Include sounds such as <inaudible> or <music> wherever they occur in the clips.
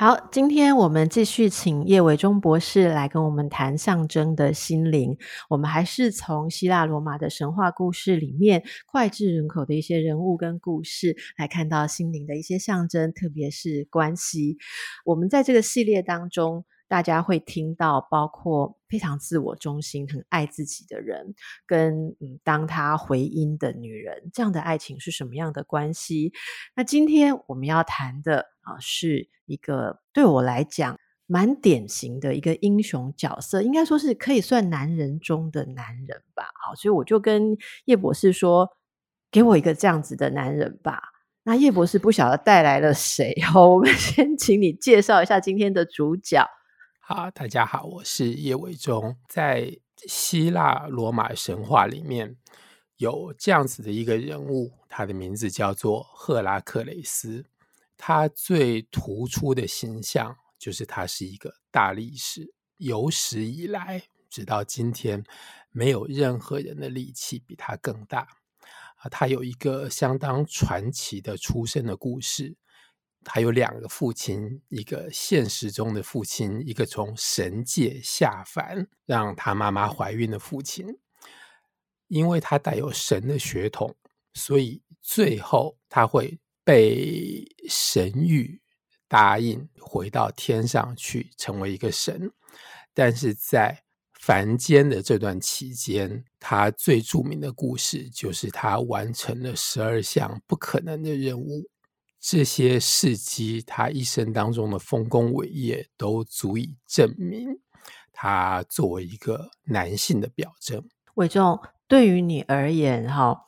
好，今天我们继续请叶伟忠博士来跟我们谈象征的心灵。我们还是从希腊罗马的神话故事里面脍炙人口的一些人物跟故事来看到心灵的一些象征，特别是关系。我们在这个系列当中，大家会听到包括非常自我中心、很爱自己的人，跟嗯当他回音的女人，这样的爱情是什么样的关系？那今天我们要谈的啊，是一个对我来讲蛮典型的一个英雄角色，应该说是可以算男人中的男人吧。好，所以我就跟叶博士说，给我一个这样子的男人吧。那叶博士不晓得带来了谁？<laughs> 哦，我们先请你介绍一下今天的主角。啊，大家好，我是叶伟忠。在希腊罗马神话里面，有这样子的一个人物，他的名字叫做赫拉克雷斯。他最突出的形象就是他是一个大力士，有史以来直到今天，没有任何人的力气比他更大。啊，他有一个相当传奇的出生的故事。他有两个父亲，一个现实中的父亲，一个从神界下凡让他妈妈怀孕的父亲。因为他带有神的血统，所以最后他会被神谕答应回到天上去成为一个神。但是在凡间的这段期间，他最著名的故事就是他完成了十二项不可能的任务。这些事迹，他一生当中的丰功伟业，都足以证明他作为一个男性的表征。伟忠，对于你而言，哈，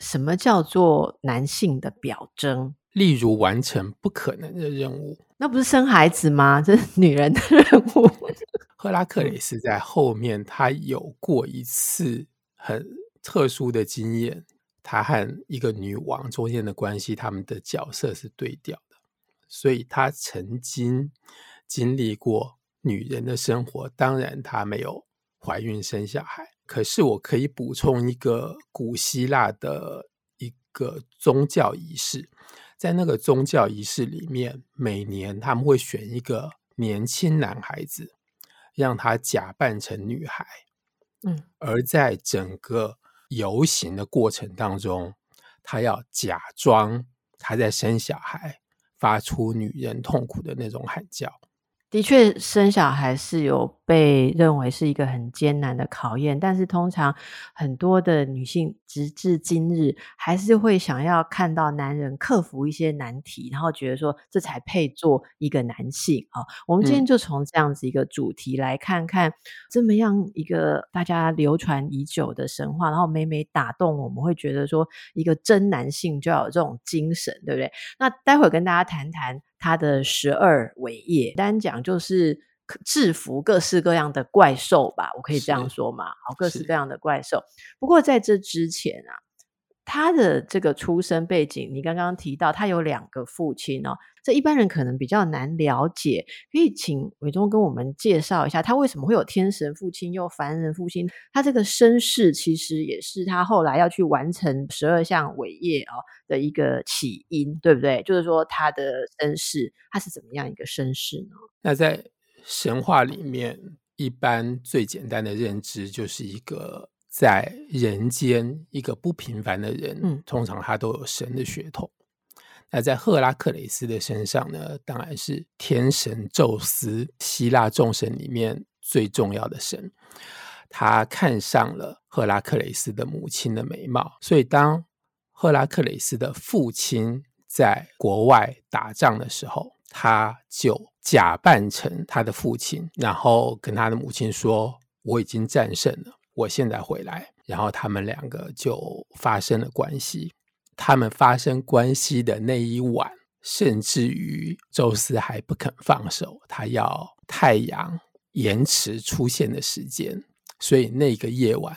什么叫做男性的表征？例如完成不可能的任务，那不是生孩子吗？这是女人的任务。<laughs> 赫拉克雷斯在后面，他有过一次很特殊的经验。他和一个女王中间的关系，他们的角色是对调的，所以他曾经经历过女人的生活。当然，他没有怀孕生小孩。可是，我可以补充一个古希腊的一个宗教仪式，在那个宗教仪式里面，每年他们会选一个年轻男孩子，让他假扮成女孩。嗯，而在整个游行的过程当中，他要假装他在生小孩，发出女人痛苦的那种喊叫。的确，生小孩是有被认为是一个很艰难的考验，但是通常很多的女性直至今日还是会想要看到男人克服一些难题，然后觉得说这才配做一个男性啊。我们今天就从这样子一个主题来看看这么样一个大家流传已久的神话，然后每每打动我们会觉得说一个真男性就要有这种精神，对不对？那待会儿跟大家谈谈。他的十二伟业，单讲就是制服各式各样的怪兽吧，我可以这样说嘛？好，各式各样的怪兽。不过在这之前啊。他的这个出生背景，你刚刚提到他有两个父亲哦，这一般人可能比较难了解，可以请伟忠跟我们介绍一下，他为什么会有天神父亲又凡人父亲？他这个身世其实也是他后来要去完成十二项伟业哦的一个起因，对不对？就是说他的身世，他是怎么样一个身世呢？那在神话里面，一般最简单的认知就是一个。在人间，一个不平凡的人，嗯，通常他都有神的血统。那在赫拉克雷斯的身上呢，当然是天神宙斯，希腊众神里面最重要的神。他看上了赫拉克雷斯的母亲的美貌，所以当赫拉克雷斯的父亲在国外打仗的时候，他就假扮成他的父亲，然后跟他的母亲说：“我已经战胜了。”我现在回来，然后他们两个就发生了关系。他们发生关系的那一晚，甚至于宙斯还不肯放手，他要太阳延迟出现的时间，所以那个夜晚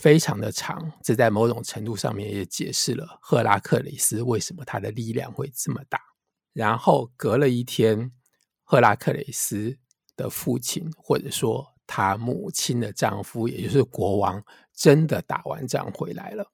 非常的长。这在某种程度上面也解释了赫拉克雷斯为什么他的力量会这么大。然后隔了一天，赫拉克雷斯的父亲，或者说他母亲的丈夫，也就是国王，真的打完仗回来了。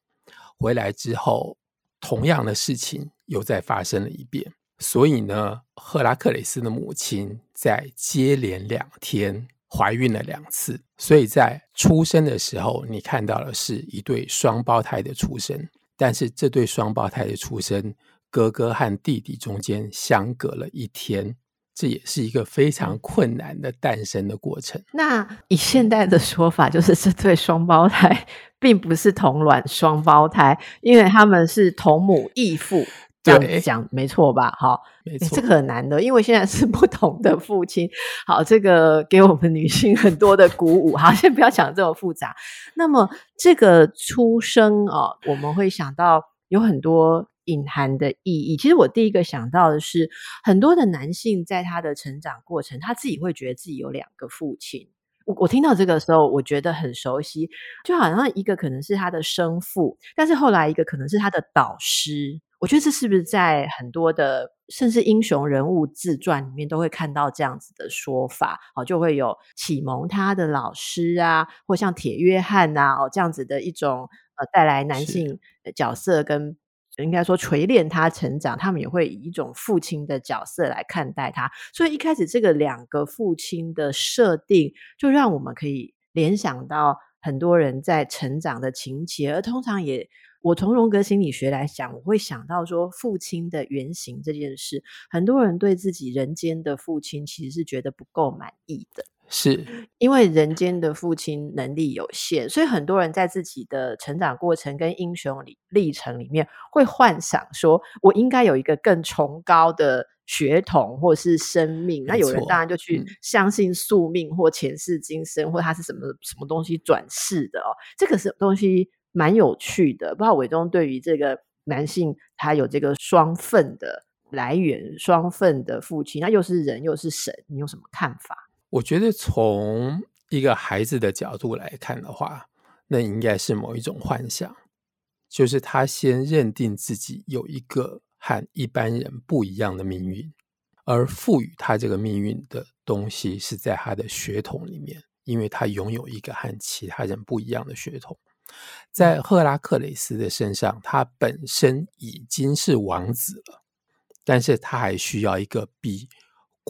回来之后，同样的事情又再发生了一遍。所以呢，赫拉克雷斯的母亲在接连两天怀孕了两次，所以在出生的时候，你看到的是一对双胞胎的出生，但是这对双胞胎的出生，哥哥和弟弟中间相隔了一天，这也是一个非常困难的诞生的过程。那以现代的说法，就是这对双胞胎并不是同卵双胞胎，因为他们是同母异父。这样讲没错吧？哈，没错，这个很难的，因为现在是不同的父亲。好，这个给我们女性很多的鼓舞。好，先不要讲这么复杂。那么这个出生啊，我们会想到有很多隐含的意义。其实我第一个想到的是，很多的男性在他的成长过程，他自己会觉得自己有两个父亲。我我听到这个时候，我觉得很熟悉，就好像一个可能是他的生父，但是后来一个可能是他的导师。我觉得这是不是在很多的甚至英雄人物自传里面都会看到这样子的说法？哦，就会有启蒙他的老师啊，或像铁约翰呐，哦这样子的一种呃带来男性角色跟应该说锤炼他成长，他们也会以一种父亲的角色来看待他。所以一开始这个两个父亲的设定，就让我们可以联想到很多人在成长的情节，而通常也。我从荣格心理学来讲，我会想到说父亲的原型这件事。很多人对自己人间的父亲其实是觉得不够满意的，是因为人间的父亲能力有限，所以很多人在自己的成长过程跟英雄历历程里面，会幻想说我应该有一个更崇高的血统或是生命。那有人当然就去相信宿命或前世今生，或他是什么什么东西转世的哦，这个是东西。蛮有趣的，不知道伟忠对于这个男性，他有这个双份的来源，双份的父亲，那又是人又是神，你有什么看法？我觉得从一个孩子的角度来看的话，那应该是某一种幻想，就是他先认定自己有一个和一般人不一样的命运，而赋予他这个命运的东西是在他的血统里面，因为他拥有一个和其他人不一样的血统。在赫拉克雷斯的身上，他本身已经是王子了，但是他还需要一个比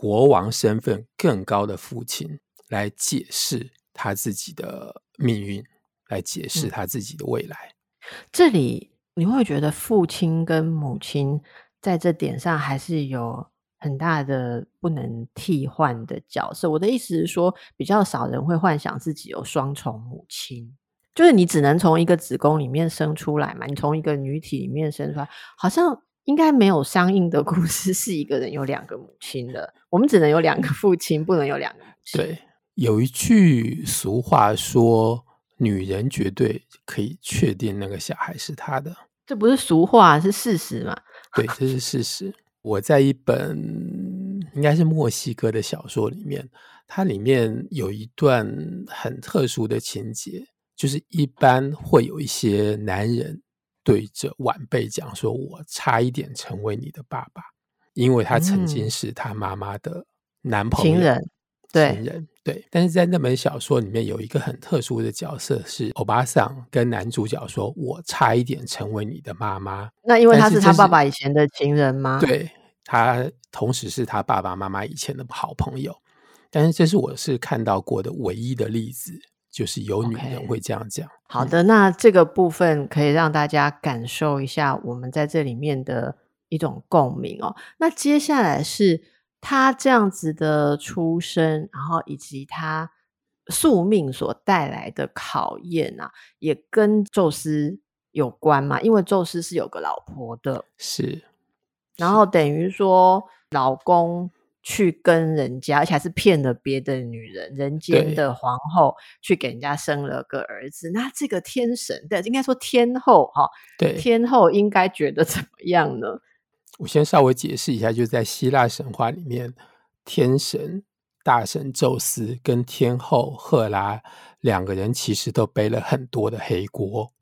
国王身份更高的父亲来解释他自己的命运，来解释他自己的未来。嗯，这里你会觉得父亲跟母亲在这点上还是有很大的不能替换的角色。我的意思是说，比较少人会幻想自己有双重母亲。就是你只能从一个子宫里面生出来嘛，你从一个女体里面生出来，好像应该没有相应的故事是一个人有两个母亲的。我们只能有两个父亲，不能有两个母亲。对，有一句俗话说，女人绝对可以确定那个小孩是她的。这不是俗话，是事实嘛？对，这是事实。我在一本应该是墨西哥的小说里面，它里面有一段很特殊的情节。就是一般会有一些男人对着晚辈讲说：“我差一点成为你的爸爸，因为他曾经是他妈妈的男朋友、情人。”对，情人对。但是在那本小说里面有一个很特殊的角色，是欧巴桑跟男主角说：“我差一点成为你的妈妈。”那因为他是他爸爸以前的情人吗？对，他同时是他爸爸妈妈以前的好朋友。但是这是我是看到过的唯一的例子。就是有女人会这样讲。Okay. 好的，那这个部分可以让大家感受一下我们在这里面的一种共鸣哦。那接下来是他这样子的出生，然后以及他宿命所带来的考验啊，也跟宙斯有关嘛？因为宙斯是有个老婆的，是，然后等于说老公。去跟人家，而且还是骗了别的女人，人间的皇后去给人家生了个儿子。那这个天神，对，应该说天后哈，对，天后应该觉得怎么样呢？我先稍微解释一下，就在希腊神话里面，天神大神宙斯跟天后赫拉两个人其实都背了很多的黑锅，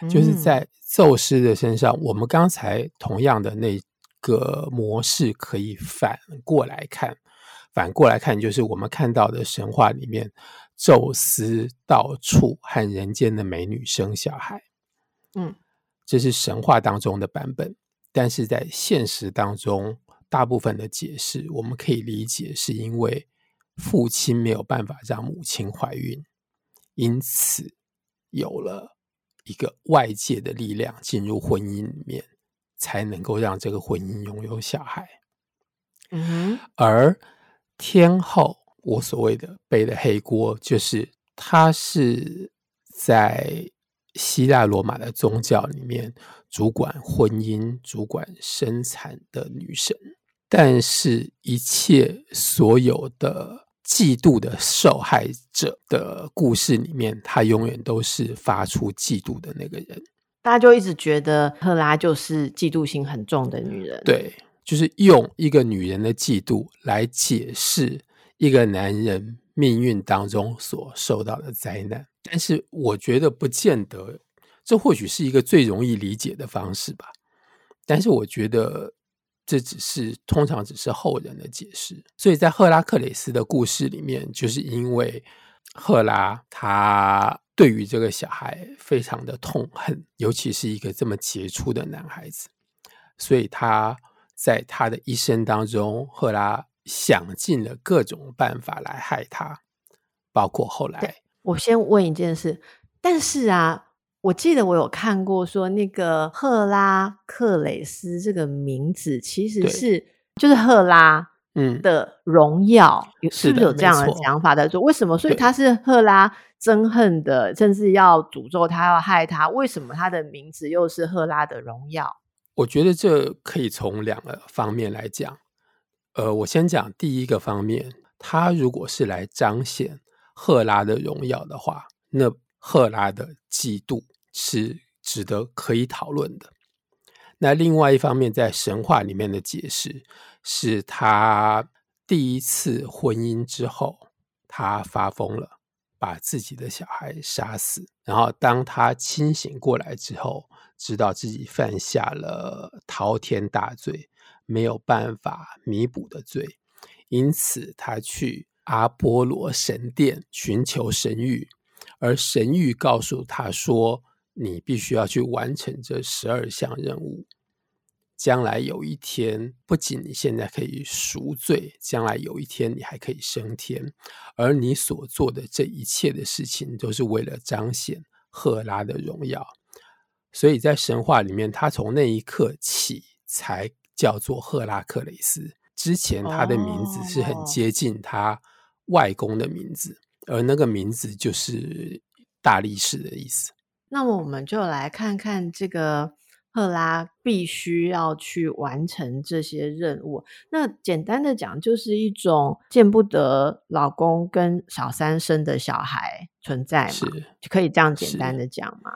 嗯、就是在宙斯的身上。我们刚才同样的那个模式可以反过来看，反过来看就是我们看到的神话里面，宙斯到处和人间的美女生小孩。嗯，这是神话当中的版本，但是在现实当中。大部分的解释，我们可以理解是因为父亲没有办法让母亲怀孕，因此有了一个外界的力量进入婚姻里面，才能够让这个婚姻拥有小孩。嗯，而天后，我所谓的背的黑锅，就是她是在希腊罗马的宗教里面主管婚姻、主管生产的女神。但是，一切所有的嫉妒的受害者的故事里面，他永远都是发出嫉妒的那个人。大家就一直觉得赫拉就是嫉妒心很重的女人。对，就是用一个女人的嫉妒来解释一个男人命运当中所受到的灾难。但是，我觉得不见得，这或许是一个最容易理解的方式吧。但是，我觉得。这只是通常只是后人的解释，所以在赫拉克雷斯的故事里面，就是因为赫拉她对于这个小孩非常的痛恨，尤其是一个这么杰出的男孩子，所以他在他的一生当中，赫拉想尽了各种办法来害他，包括后来。我先问一件事，但是啊。我记得我有看过，说那个赫拉克雷斯这个名字其实是就是赫拉嗯的荣耀，嗯、是不是有这样的想法在做为什么？所以他是赫拉憎恨的，甚至要诅咒他，要害他。为什么他的名字又是赫拉的荣耀？我觉得这可以从两个方面来讲。呃，我先讲第一个方面，他如果是来彰显赫拉的荣耀的话，那赫拉的嫉妒。是值得可以讨论的。那另外一方面，在神话里面的解释是，他第一次婚姻之后，他发疯了，把自己的小孩杀死。然后当他清醒过来之后，知道自己犯下了滔天大罪，没有办法弥补的罪，因此他去阿波罗神殿寻求神谕，而神谕告诉他说。你必须要去完成这十二项任务，将来有一天，不仅你现在可以赎罪，将来有一天你还可以升天，而你所做的这一切的事情，都是为了彰显赫拉的荣耀。所以在神话里面，他从那一刻起才叫做赫拉克雷斯。之前他的名字是很接近他外公的名字，而那个名字就是大力士的意思。那么我们就来看看这个赫拉必须要去完成这些任务。那简单的讲，就是一种见不得老公跟小三生的小孩存在嘛？是，可以这样简单的讲吗？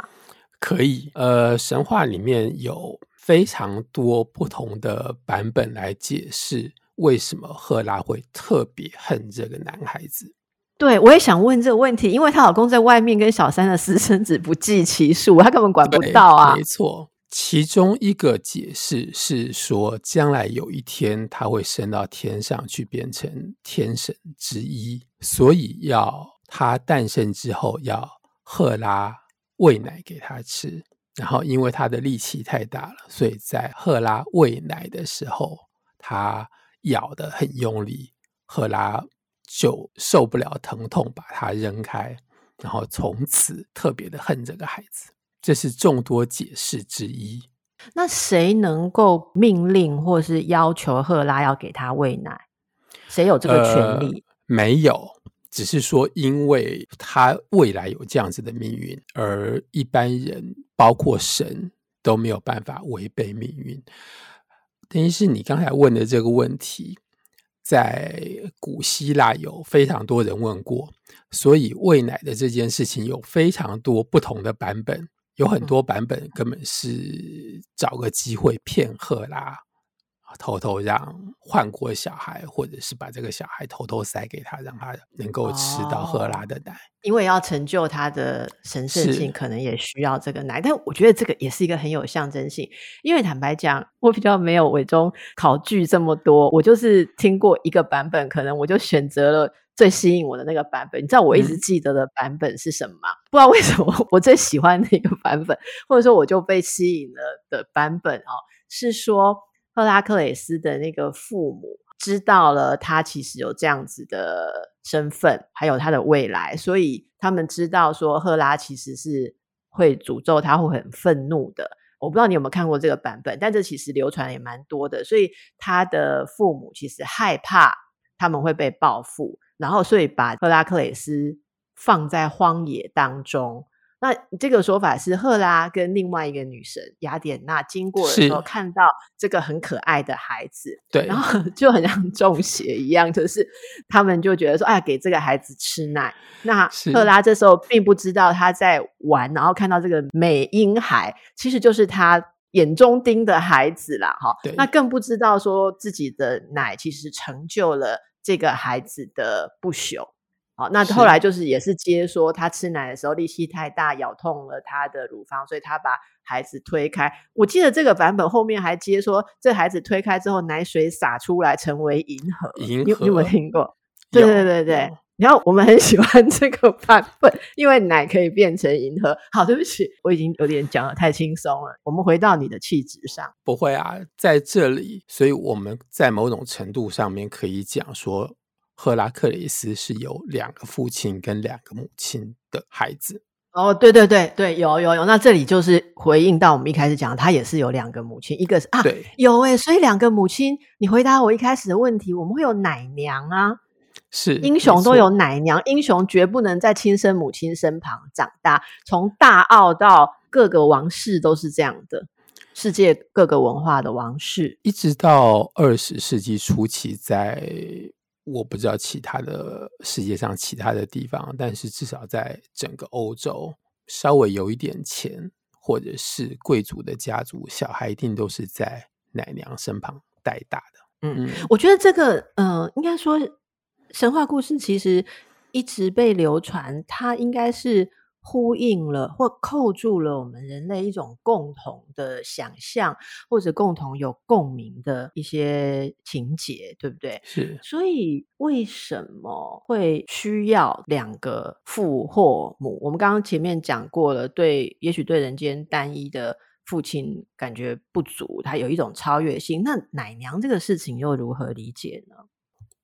可以。呃，神话里面有非常多不同的版本来解释为什么赫拉会特别恨这个男孩子。对，我也想问这个问题，因为她老公在外面跟小三的私生子不计其数，她根本管不到啊。没错，其中一个解释是说，将来有一天他会升到天上去，变成天神之一，所以要他诞生之后要赫拉喂奶给他吃，然后因为他的力气太大了，所以在赫拉喂奶的时候，他咬得很用力，赫拉。就受不了疼痛，把他扔开，然后从此特别的恨这个孩子。这是众多解释之一。那谁能够命令或是要求赫拉要给他喂奶？谁有这个权利？呃，没有，只是说，因为他未来有这样子的命运，而一般人，包括神，都没有办法违背命运。等于是你刚才问的这个问题。在古希腊有非常多人问过，所以喂奶的这件事情有非常多不同的版本，有很多版本根本是找个机会骗赫拉，偷偷让换过小孩，或者是把这个小孩偷偷塞给他，让他能够吃到赫拉的奶。哦，因为要成就他的神圣性，可能也需要这个奶。但我觉得这个也是一个很有象征性，因为坦白讲，我比较没有伪中考据这么多，我就是听过一个版本，可能我就选择了。最吸引我的那个版本，你知道我一直记得的版本是什么吗？嗯、不知道为什么 <laughs> 我最喜欢那个版本，或者说我就被吸引了的版本哦，是说赫拉克雷斯的那个父母知道了他其实有这样子的身份，还有他的未来，所以他们知道说赫拉其实是会诅咒他，会很愤怒的。我不知道你有没有看过这个版本，但这其实流传也蛮多的，所以他的父母其实害怕他们会被报复。然后，所以把赫拉克雷斯放在荒野当中。那这个说法是赫拉跟另外一个女神雅典娜经过的时候，看到这个很可爱的孩子，对，然后 <laughs> 就很像中邪一样，就是他们就觉得说，哎，给这个孩子吃奶。那赫拉这时候并不知道他在玩，然后看到这个美婴孩，其实就是他眼中钉的孩子啦，哈。那更不知道说自己的奶其实成就了。这个孩子的不朽，好，那后来就是也是接说他吃奶的时候力气太大，咬痛了他的乳房，所以他把孩子推开。我记得这个版本后面还接说，这孩子推开之后，奶水洒出来成为银河。银河，你，有没有听过？对对对对。然后我们很喜欢这个版本，因为奶可以变成银河。好，对不起，我已经有点讲的太轻松了。我们回到你的气质上，不会啊，在这里，所以我们在某种程度上面可以讲说，赫拉克雷斯是有两个父亲跟两个母亲的孩子。哦，对对对对，有有有。那这里就是回应到我们一开始讲，他也是有两个母亲，一个是啊，对，有诶，所以两个母亲，你回答我一开始的问题，我们会有奶娘啊。是英雄都有奶娘，英雄绝不能在亲生母亲身旁长大。从大澳到各个王室都是这样的，世界各个文化的王室，一直到二十世纪初期，在我不知道其他的世界上其他的地方，但是至少在整个欧洲，稍微有一点钱或者是贵族的家族，小孩一定都是在奶娘身旁带大的。嗯，我觉得这个，嗯、呃，应该说。神话故事其实一直被流传，它应该是呼应了或扣住了我们人类一种共同的想象，或者共同有共鸣的一些情节，对不对？是。所以为什么会需要两个父或母？我们刚刚前面讲过了，对，也许对人间单一的父亲感觉不足，他有一种超越性。那奶娘这个事情又如何理解呢？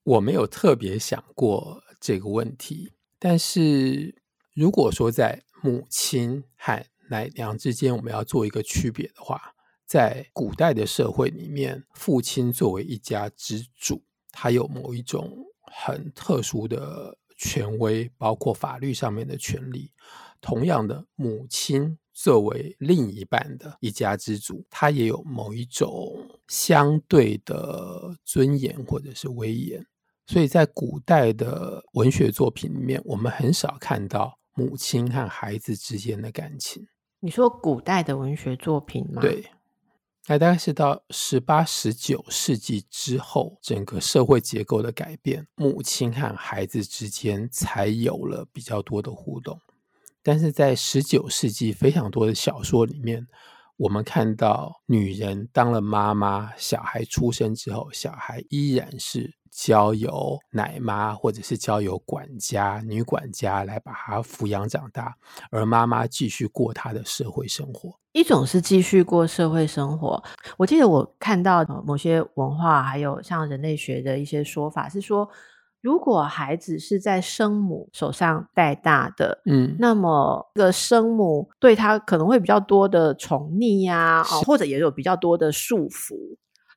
我没有特别想过这个问题，但是如果说在母亲和奶娘之间，我们要做一个区别的话，在古代的社会里面，父亲作为一家之主，他有某一种很特殊的权威，包括法律上面的权利。同样的，母亲作为另一半的一家之主，他也有某一种相对的尊严或者是威严。所以在古代的文学作品里面，我们很少看到母亲和孩子之间的感情。你说古代的文学作品吗？对，那大概是到十八、十九世纪之后，整个社会结构的改变，母亲和孩子之间才有了比较多的互动。但是在十九世纪，非常多的小说里面，我们看到女人当了妈妈，小孩出生之后，小孩依然是。交由奶妈或者是交由管家、女管家来把她抚养长大，而妈妈继续过她的社会生活。一种是继续过社会生活。我记得我看到某些文化，还有像人类学的一些说法，是说如果孩子是在生母手上带大的，嗯，那么这个生母对他可能会比较多的宠溺呀，啊，或者也有比较多的束缚。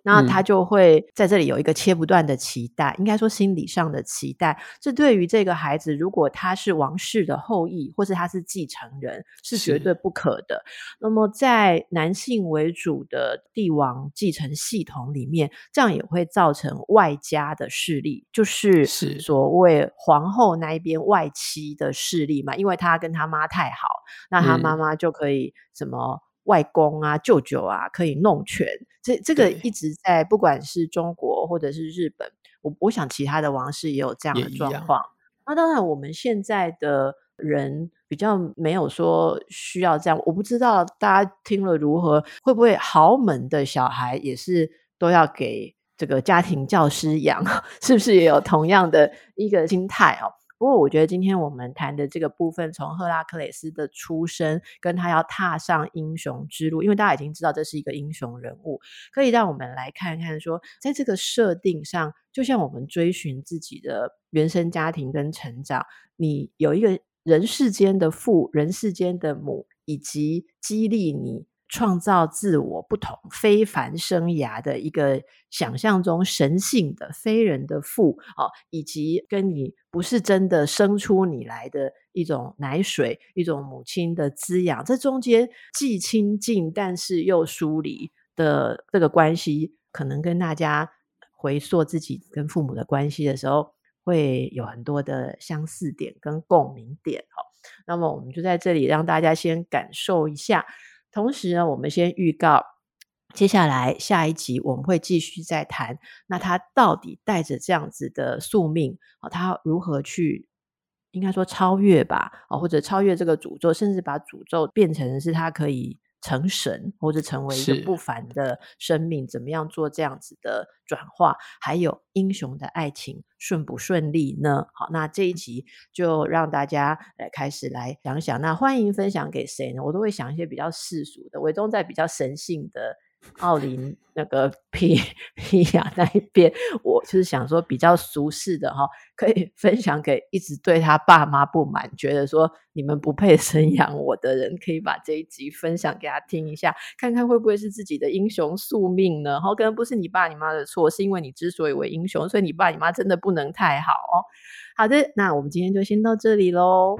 那他就会在这里有一个切不断的期待，嗯、应该说心理上的期待。这对于这个孩子，如果他是王室的后裔，或是他是继承人，是绝对不可的。那么在男性为主的帝王继承系统里面，这样也会造成外家的势力，就是所谓皇后那一边外戚的势力嘛。因为他跟他妈太好，那他妈妈就可以什么？外公啊、舅舅啊可以弄权。这这个一直在，不管是中国或者是日本，我我想其他的王室也有这样的状况。那当然，我们现在的人比较没有说需要这样。我不知道大家听了如何，会不会豪门的小孩也是都要给这个家庭教师养？<laughs> 是不是也有同样的一个心态哦？不过，我觉得今天我们谈的这个部分，从赫拉克勒斯的出生，跟他要踏上英雄之路，因为大家已经知道这是一个英雄人物，可以让我们来看看说，在这个设定上，就像我们追寻自己的原生家庭跟成长，你有一个人世间的父，人世间的母，以及激励你。创造自我不同非凡生涯的一个想象中神性的非人的父哦，以及跟你不是真的生出你来的一种奶水，一种母亲的滋养，这中间既亲近但是又疏离的这个关系，可能跟大家回溯自己跟父母的关系的时候，会有很多的相似点跟共鸣点哦。那么我们就在这里让大家先感受一下。同时呢，我们先预告，接下来下一集我们会继续再谈。那他到底带着这样子的宿命啊，他如何去，应该说超越吧，啊，或者超越这个诅咒，甚至把诅咒变成是他可以。成神，或者成为一个不凡的生命，怎么样做这样子的转化？还有英雄的爱情顺不顺利呢？好，那这一集就让大家来开始来想想。那欢迎分享给谁呢？我都会想一些比较世俗的，伟忠在比较神性的。奥林那个皮皮亚那一边，我就是想说比较俗世的哈，可以分享给一直对他爸妈不满，觉得说你们不配生养我的人，可以把这一集分享给他听一下，看看会不会是自己的英雄宿命呢？哈，可能不是你爸你妈的错，是因为你之所以为英雄，所以你爸你妈真的不能太好哦。好的，那我们今天就先到这里喽。